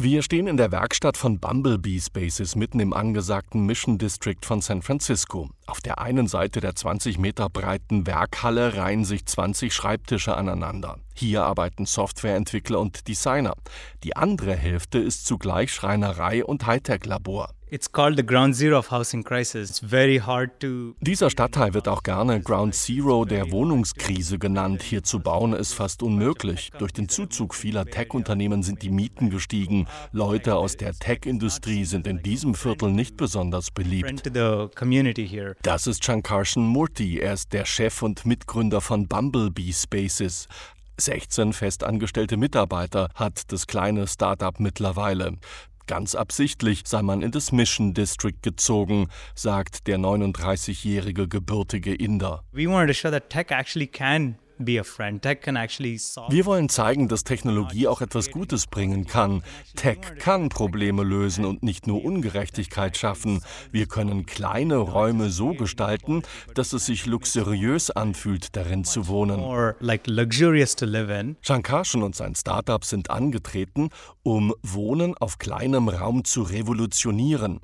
Wir stehen in der Werkstatt von Bumblebee Spaces mitten im angesagten Mission District von San Francisco. Auf der einen Seite der 20 Meter breiten Werkhalle reihen sich 20 Schreibtische aneinander. Hier arbeiten Softwareentwickler und Designer. Die andere Hälfte ist zugleich Schreinerei und Hightech-Labor. Dieser Stadtteil wird auch gerne Ground Zero der Wohnungskrise genannt. Hier zu bauen ist fast unmöglich. Durch den Zuzug vieler Tech-Unternehmen sind die Mieten gestiegen. Leute aus der Tech-Industrie sind in diesem Viertel nicht besonders beliebt. Das ist Shankarshan Murthy. Er ist der Chef und Mitgründer von Bumblebee Spaces. 16 festangestellte Mitarbeiter hat das kleine Startup mittlerweile. Ganz absichtlich sei man in das Mission District gezogen, sagt der 39-jährige gebürtige Inder. Wir wollen zeigen, dass Technologie auch etwas Gutes bringen kann. Tech kann Probleme lösen und nicht nur Ungerechtigkeit schaffen. Wir können kleine Räume so gestalten, dass es sich luxuriös anfühlt, darin zu wohnen. Shankarshan und sein Startup sind angetreten, um Wohnen auf kleinem Raum zu revolutionieren.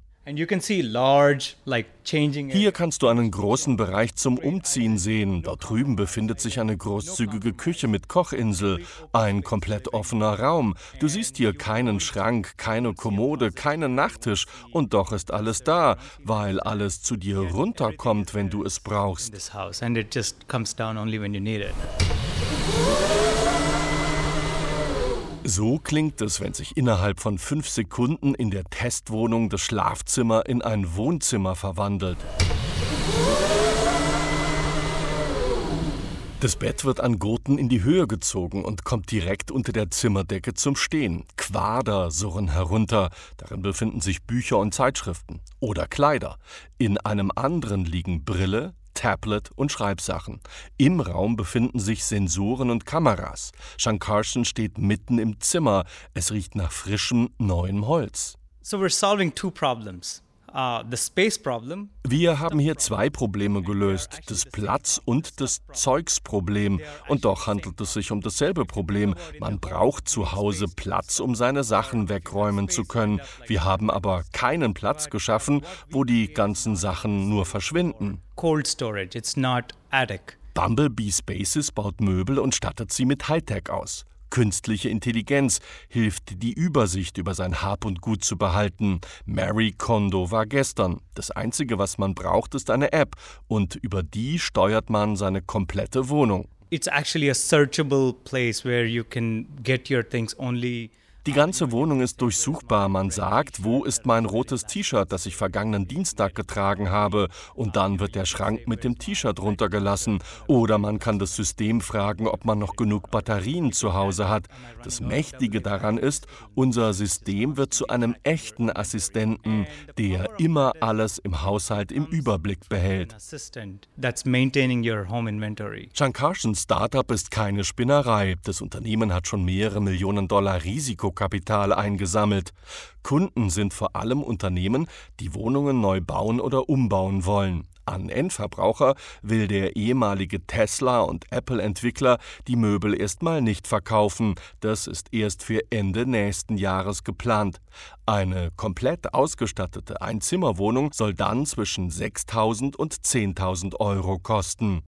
Hier kannst du einen großen Bereich zum Umziehen sehen. Dort drüben befindet sich eine großzügige Küche mit Kochinsel, ein komplett offener Raum. Du siehst hier keinen Schrank, keine Kommode, keinen Nachttisch und doch ist alles da, weil alles zu dir runterkommt, wenn du es brauchst. So klingt es, wenn sich innerhalb von fünf Sekunden in der Testwohnung das Schlafzimmer in ein Wohnzimmer verwandelt. Das Bett wird an Gurten in die Höhe gezogen und kommt direkt unter der Zimmerdecke zum Stehen. Quader surren herunter, darin befinden sich Bücher und Zeitschriften oder Kleider. In einem anderen liegen Brille, Tablet und Schreibsachen. Im Raum befinden sich Sensoren und Kameras. Shankarshan steht mitten im Zimmer. Es riecht nach frischem, neuem Holz. So we're solving two problems. Uh, Wir haben hier zwei Probleme gelöst, das Platz- und das Zeugsproblem. Und doch handelt es sich um dasselbe Problem. Man braucht zu Hause Platz, um seine Sachen wegräumen zu können. Wir haben aber keinen Platz geschaffen, wo die ganzen Sachen nur verschwinden. Cold storage, it's not attic. Bumblebee Spaces baut Möbel und stattet sie mit Hightech aus. Künstliche Intelligenz hilft, die Übersicht über sein Hab und Gut zu behalten. Mary Kondo war gestern. Das Einzige, was man braucht, ist eine App und über die steuert man seine komplette Wohnung. It's actually a searchable place where you can get your things only die ganze Wohnung ist durchsuchbar. Man sagt, wo ist mein rotes T-Shirt, das ich vergangenen Dienstag getragen habe, und dann wird der Schrank mit dem T-Shirt runtergelassen. Oder man kann das System fragen, ob man noch genug Batterien zu Hause hat. Das Mächtige daran ist, unser System wird zu einem echten Assistenten, der immer alles im Haushalt im Überblick behält. Shankarshans Startup ist keine Spinnerei. Das Unternehmen hat schon mehrere Millionen Dollar Risiko Risikokapital eingesammelt. Kunden sind vor allem Unternehmen, die Wohnungen neu bauen oder umbauen wollen. An Endverbraucher will der ehemalige Tesla- und Apple-Entwickler die Möbel erstmal nicht verkaufen. Das ist erst für Ende nächsten Jahres geplant. Eine komplett ausgestattete Einzimmerwohnung soll dann zwischen 6.000 und 10.000 Euro kosten.